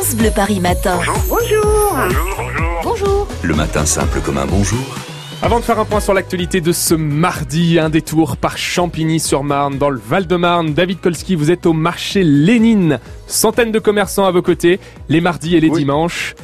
France Bleu Paris Matin. Bonjour. Bonjour. Le matin simple comme un bonjour. Avant de faire un point sur l'actualité de ce mardi, un détour par Champigny-sur-Marne dans le Val-de-Marne. David Kolski, vous êtes au marché Lénine. Centaines de commerçants à vos côtés, les mardis et les Oui. dimanches.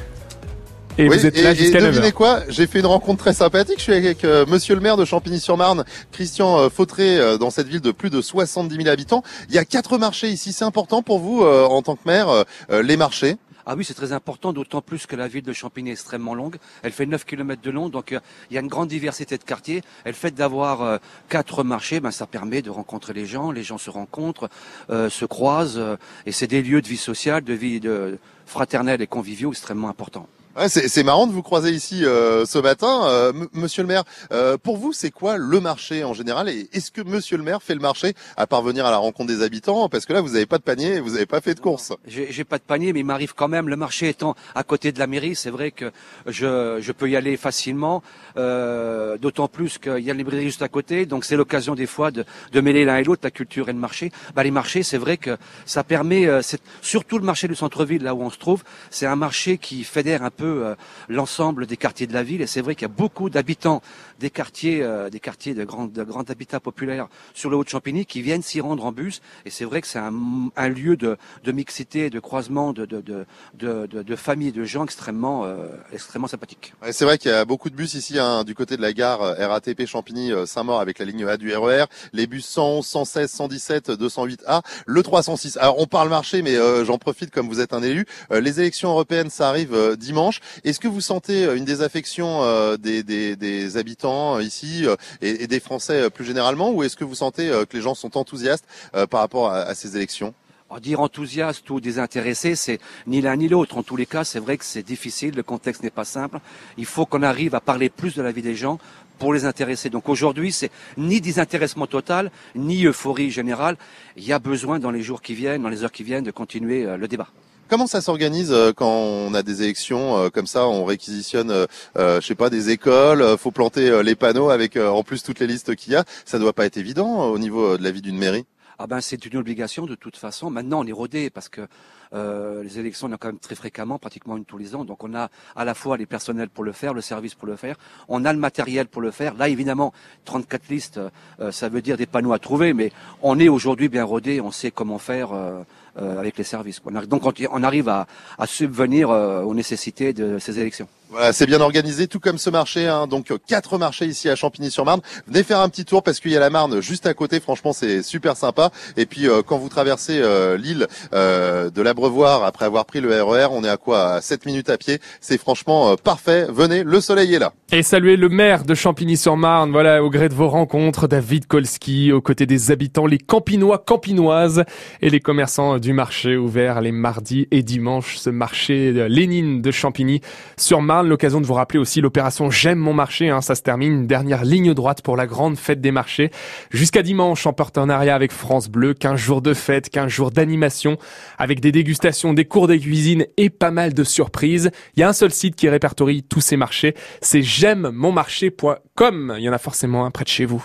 Et Oui, vous êtes là et, et jusqu'à 9h. devinez quoi? J'ai fait une rencontre très sympathique. Je suis avec euh, Monsieur le maire de Champigny-sur-Marne, Christian euh, Fautré, euh, dans cette ville de plus de 70 000 habitants. Il y a quatre marchés ici. C'est important pour vous, euh, en tant que maire, les marchés? Ah oui, c'est très important, d'autant plus que la ville de Champigny est extrêmement longue. Elle fait 9 km de long, donc euh, il y a une grande diversité de quartiers. Et le fait d'avoir euh, quatre marchés, ben, ça permet de rencontrer les gens. Les gens se rencontrent, euh, se croisent, et c'est des lieux de vie sociale, de vie de fraternelle et conviviaux extrêmement importants. Ouais, c'est marrant de vous croiser ici euh, ce matin, Euh, Monsieur le maire. euh, pour vous, c'est quoi le marché en général Et est-ce que Monsieur le maire fait le marché à parvenir à la rencontre des habitants? Parce que là, vous n'avez pas de panier, vous n'avez pas fait de course. J'ai pas de panier, mais il m'arrive quand même. Le marché étant à côté de la mairie, c'est vrai que je, je peux y aller facilement. euh, D'autant plus qu'il y a une librairie juste à côté, donc c'est l'occasion des fois de, de mêler l'un et l'autre, la culture et le marché. Bah, les marchés, c'est vrai que ça permet, euh, surtout le marché du centre-ville, là où on se trouve, c'est un marché qui fédère un peu euh, l'ensemble des quartiers de la ville. Et c'est vrai qu'il y a beaucoup d'habitants des quartiers, euh, des quartiers de grand, de grand habitat populaire sur le Haut-de-Champigny qui viennent s'y rendre en bus. Et c'est vrai que c'est un, un lieu de, de mixité, de croisement, de, de, de, de, de, familles, de gens extrêmement, euh, extrêmement sympathiques. C'est vrai qu'il y a beaucoup de bus ici hein, du côté de la gare euh, RATP Champigny-Saint-Maur avec la ligne A du RER, les bus 111, 116, 117, 208A, le 306. Alors on parle marché, mais euh, j'en profite comme vous êtes un élu. Les élections européennes, ça arrive euh, Est-ce que vous sentez euh, une désaffection euh, des, habitants euh, ici et, des Français plus généralement, ou est-ce que vous sentez que les gens sont enthousiastes par rapport à, à ces élections? Dire enthousiaste ou désintéressé, c'est ni l'un ni l'autre. En tous les cas, c'est vrai que c'est difficile, le contexte n'est pas simple. Il faut qu'on arrive à parler plus de la vie des gens pour les intéresser. Donc aujourd'hui, c'est ni désintéressement total, ni euphorie générale. Il y a besoin dans les jours qui viennent, dans les heures qui viennent, de continuer le débat. Comment ça s'organise euh, quand on a des élections euh, comme ça On réquisitionne, euh, je sais pas, des écoles. faut planter les panneaux avec en plus toutes les listes qu'il y a. Ça doit pas être évident au niveau de la vie d'une mairie. Ah ben c'est une obligation de toute façon. Maintenant on est rodé parce que les élections on en quand même très fréquemment, pratiquement une tous les ans. Donc on a à la fois les personnels pour le faire, le service pour le faire, on a le matériel pour le faire. Là évidemment 34 listes, ça veut dire des panneaux à trouver, mais on est aujourd'hui bien rodé, on sait comment faire avec les services. Donc on, on arrive à, à subvenir euh, aux nécessités de ces élections. Voilà, c'est bien organisé, tout comme ce marché. Hein, donc euh, quatre marchés ici à Champigny-sur-Marne. Venez faire un petit tour parce qu'il y a la Marne juste à côté. Franchement, c'est super sympa. Et puis euh, quand vous traversez euh, l'île euh, de l'Abreuvoir après avoir pris le RER, on est à quoi? À 7 minutes à pied. C'est franchement euh, parfait. Venez, le soleil est là. Et saluer le maire de Champigny-sur-Marne, voilà, au gré de vos rencontres, David Kolski, aux côtés des habitants, les campinois, campinoises et les commerçants du marché ouvert les mardis et dimanches, ce marché de Lénine de Champigny-sur-Marne. L'occasion de vous rappeler aussi l'opération J'aime mon marché, hein, ça se termine, dernière ligne droite pour la grande fête des marchés. Jusqu'à dimanche, en partenariat avec France Bleu, 15 jours de fête, 15 jours d'animation, avec des dégustations, des cours de cuisine et pas mal de surprises. Il y a un seul site qui répertorie tous ces marchés, c'est j'aime mon marché.com. Il y en a forcément un près de chez vous.